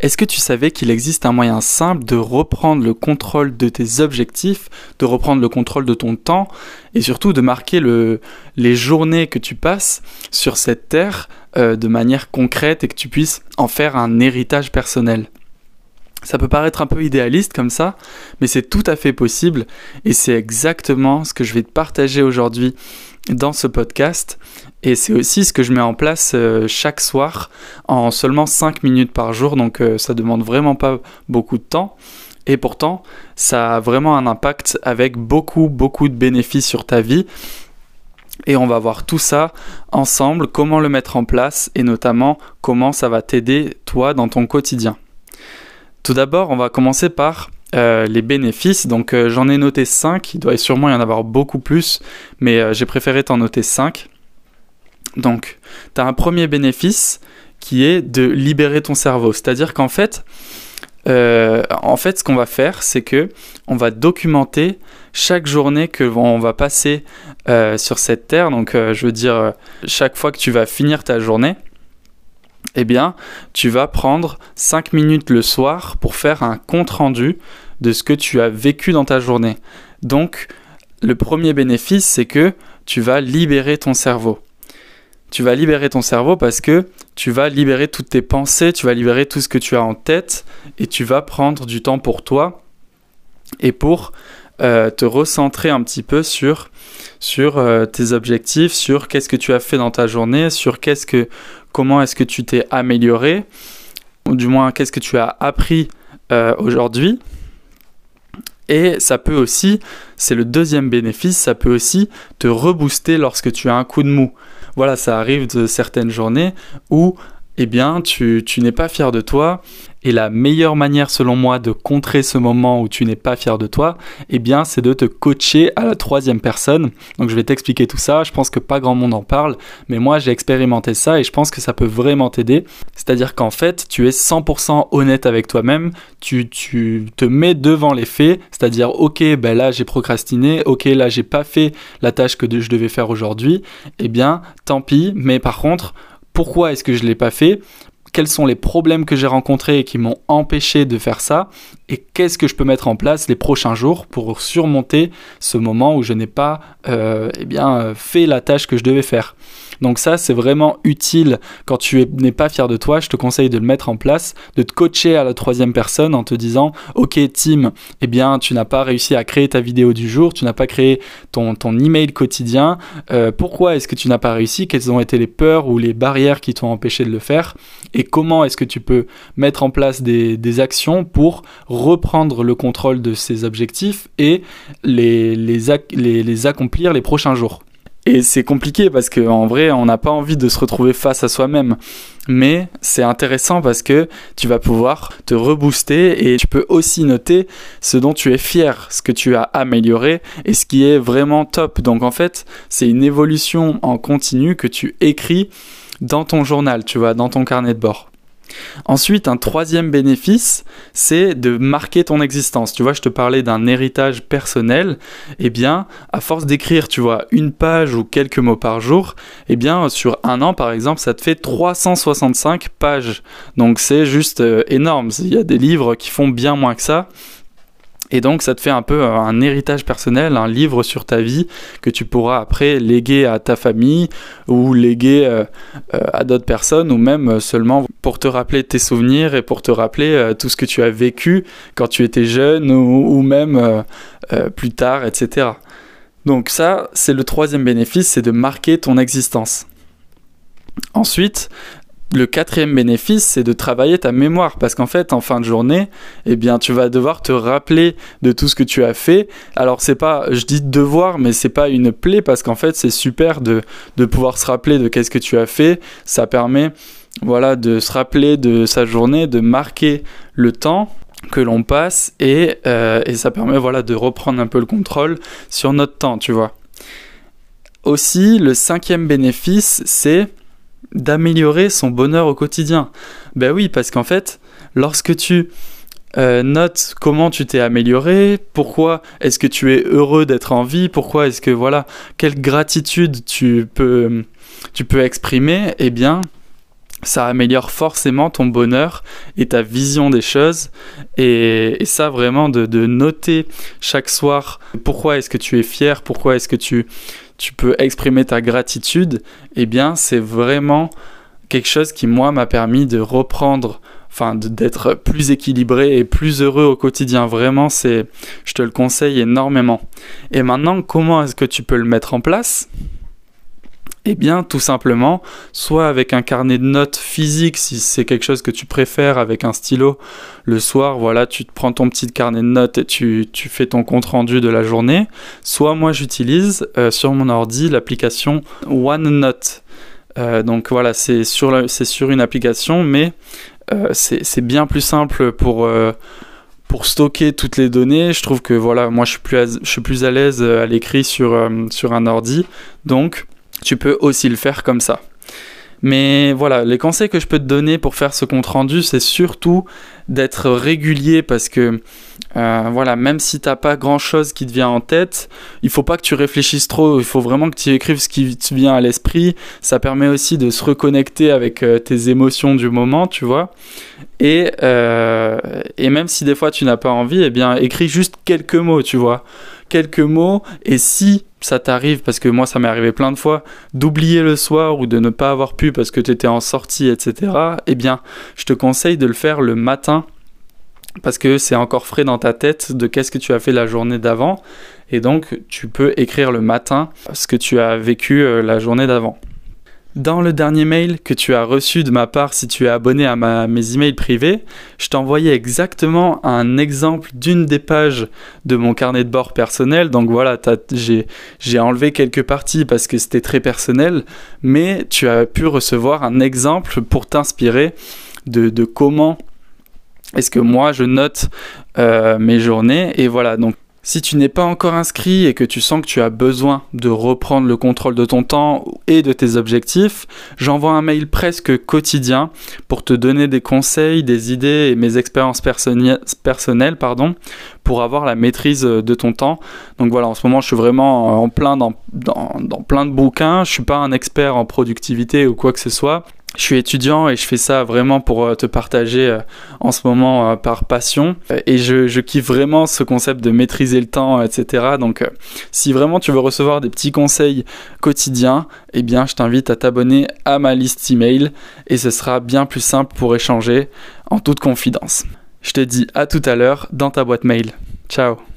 Est-ce que tu savais qu'il existe un moyen simple de reprendre le contrôle de tes objectifs, de reprendre le contrôle de ton temps et surtout de marquer le, les journées que tu passes sur cette terre euh, de manière concrète et que tu puisses en faire un héritage personnel? Ça peut paraître un peu idéaliste comme ça, mais c'est tout à fait possible et c'est exactement ce que je vais te partager aujourd'hui dans ce podcast. Et c'est aussi ce que je mets en place euh, chaque soir en seulement 5 minutes par jour, donc euh, ça demande vraiment pas beaucoup de temps. Et pourtant, ça a vraiment un impact avec beaucoup, beaucoup de bénéfices sur ta vie. Et on va voir tout ça ensemble, comment le mettre en place et notamment comment ça va t'aider toi dans ton quotidien. Tout d'abord, on va commencer par euh, les bénéfices. Donc j'en ai noté 5, il doit sûrement y en avoir beaucoup plus, mais j'ai préféré t'en noter 5. Donc, tu as un premier bénéfice qui est de libérer ton cerveau. C'est-à-dire qu'en fait, en fait, ce qu'on va faire, c'est que on va documenter chaque journée que on va passer sur cette terre. Donc, je veux dire, chaque fois que tu vas finir ta journée, eh bien, tu vas prendre 5 minutes le soir pour faire un compte-rendu de ce que tu as vécu dans ta journée. Donc, le premier bénéfice, c'est que tu vas libérer ton cerveau. Tu vas libérer ton cerveau parce que tu vas libérer toutes tes pensées, tu vas libérer tout ce que tu as en tête et tu vas prendre du temps pour toi et pour euh, te recentrer un petit peu sur, euh, tes objectifs, sur qu'est-ce que tu as fait dans ta journée, sur qu'est-ce que, comment est-ce que tu t'es amélioré, ou du moins qu'est-ce que tu as appris euh, aujourd'hui. Et ça peut aussi, c'est le deuxième bénéfice, ça peut aussi te rebooster lorsque tu as un coup de mou. Voilà, ça arrive de certaines journées où eh bien, tu, n'es pas fier de toi. Et la meilleure manière, selon moi, de contrer ce moment où tu n'es pas fier de toi, eh bien, c'est de te coacher à la troisième personne. Donc, je vais t'expliquer tout ça. Je pense que pas grand monde en parle, mais moi, j'ai expérimenté ça et je pense que ça peut vraiment t'aider. C'est-à-dire qu'en fait, tu es 100% honnête avec toi-même. Tu, tu te mets devant les faits. C'est-à-dire, ok, ben là, j'ai procrastiné. Ok, là, j'ai pas fait la tâche que je devais faire aujourd'hui. Eh bien, tant pis. Mais par contre, pourquoi est-ce que je ne l'ai pas fait? Quels sont les problèmes que j'ai rencontrés et qui m'ont empêché de faire ça? Et qu'est-ce que je peux mettre en place les prochains jours pour surmonter ce moment où je n'ai pas euh, eh bien, fait la tâche que je devais faire? Donc ça, c'est vraiment utile quand tu n'es pas fier de toi. Je te conseille de le mettre en place, de te coacher à la troisième personne en te disant, ok Tim, eh bien tu n'as pas réussi à créer ta vidéo du jour, tu n'as pas créé ton, email quotidien. Euh, pourquoi est-ce que tu n'as pas réussi? Quelles ont été les peurs ou les barrières qui t'ont empêché de le faire? Et comment est-ce que tu peux mettre en place des, actions pour reprendre le contrôle de ces objectifs et les accomplir les prochains jours? Et c'est compliqué parce qu'en vrai, on n'a pas envie de se retrouver face à soi-même. Mais c'est intéressant parce que tu vas pouvoir te rebooster et tu peux aussi noter ce dont tu es fier, ce que tu as amélioré et ce qui est vraiment top. Donc en fait, c'est une évolution en continu que tu écris dans ton journal, tu vois, dans ton carnet de bord. Ensuite, un troisième bénéfice, c'est de marquer ton existence. Tu vois, je te parlais d'un héritage personnel. Eh bien, à force d'écrire, tu vois, une page ou quelques mots par jour, eh bien, sur un an, par exemple, ça te fait 365 pages. Donc, c'est juste euh, énorme. Il y a des livres qui font bien moins que ça. Et donc ça te fait un peu un héritage personnel, un livre sur ta vie que tu pourras après léguer à ta famille ou léguer euh, euh, à d'autres personnes ou même seulement pour te rappeler tes souvenirs et pour te rappeler euh, tout ce que tu as vécu quand tu étais jeune ou, même plus tard, etc. Donc ça, c'est le troisième bénéfice, c'est de marquer ton existence. Ensuite, le quatrième bénéfice, c'est de travailler ta mémoire parce qu'en fait, en fin de journée, eh bien, tu vas devoir te rappeler de tout ce que tu as fait. Alors, c'est pas, je dis devoir, mais c'est pas une plaie parce qu'en fait, c'est super de, de pouvoir se rappeler de qu'est-ce que tu as fait. Ça permet, voilà, de se rappeler de sa journée, de marquer le temps que l'on passe et, euh, et ça permet, voilà, de reprendre un peu le contrôle sur notre temps, tu vois. Aussi, le cinquième bénéfice, c'est d'améliorer son bonheur au quotidien. Ben oui, parce qu'en fait, lorsque tu euh, notes comment tu t'es amélioré, pourquoi est-ce que tu es heureux d'être en vie, pourquoi est-ce que voilà, quelle gratitude tu peux tu peux exprimer, eh bien ça améliore forcément ton bonheur et ta vision des choses. Et, ça, vraiment, de, noter chaque soir pourquoi est-ce que tu es fier, pourquoi est-ce que tu, tu peux exprimer ta gratitude, eh bien, c'est vraiment quelque chose qui, moi, m'a permis de reprendre, enfin, d'être plus équilibré et plus heureux au quotidien. Vraiment, c'est, je te le conseille énormément. Et maintenant, comment est-ce que tu peux le mettre en place? Eh bien, tout simplement, soit avec un carnet de notes physique, si c'est quelque chose que tu préfères, avec un stylo, le soir, voilà, tu te prends ton petit carnet de notes et tu, fais ton compte rendu de la journée. Soit moi, j'utilise euh, sur mon ordi l'application OneNote. Euh, donc voilà, c'est sur, une application, mais euh, c'est bien plus simple pour stocker toutes les données. Je trouve que voilà, moi je suis plus à, je suis plus à l'aise à l'écrit sur, sur un ordi. Donc tu peux aussi le faire comme ça. Mais voilà, les conseils que je peux te donner pour faire ce compte rendu, c'est surtout d'être régulier parce que euh, voilà, même si t'as pas grand chose qui te vient en tête, il faut pas que tu réfléchisses trop. Il faut vraiment que tu écrives ce qui te vient à l'esprit. Ça permet aussi de se reconnecter avec euh, tes émotions du moment, tu vois. Et, euh, et même si des fois tu n'as pas envie, eh bien écris juste quelques mots, tu vois quelques mots et si ça t'arrive, parce que moi ça m'est arrivé plein de fois, d'oublier le soir ou de ne pas avoir pu parce que tu étais en sortie, etc., eh bien, je te conseille de le faire le matin parce que c'est encore frais dans ta tête de qu'est-ce que tu as fait la journée d'avant et donc tu peux écrire le matin ce que tu as vécu euh, la journée d'avant. Dans le dernier mail que tu as reçu de ma part, si tu es abonné à mes emails privés, je t'envoyais exactement un exemple d'une des pages de mon carnet de bord personnel. Donc voilà, j'ai enlevé quelques parties parce que c'était très personnel, mais tu as pu recevoir un exemple pour t'inspirer de, de, comment est-ce que moi je note euh, mes journées. Et voilà, donc si tu n'es pas encore inscrit et que tu sens que tu as besoin de reprendre le contrôle de ton temps et de tes objectifs, j'envoie un mail presque quotidien pour te donner des conseils, des idées et mes expériences personnelles pour avoir la maîtrise de ton temps. Donc voilà, en ce moment je suis vraiment en plein dans, plein de bouquins, je suis pas un expert en productivité ou quoi que ce soit, je suis étudiant et je fais ça vraiment pour euh, te partager euh, en ce moment euh, par passion. Et je, kiffe vraiment ce concept de maîtriser le temps, etc. Donc si vraiment tu veux recevoir des petits conseils quotidiens, eh bien je t'invite à t'abonner à ma liste email et ce sera bien plus simple pour échanger en toute confidence. Je te dis à tout à l'heure dans ta boîte mail. Ciao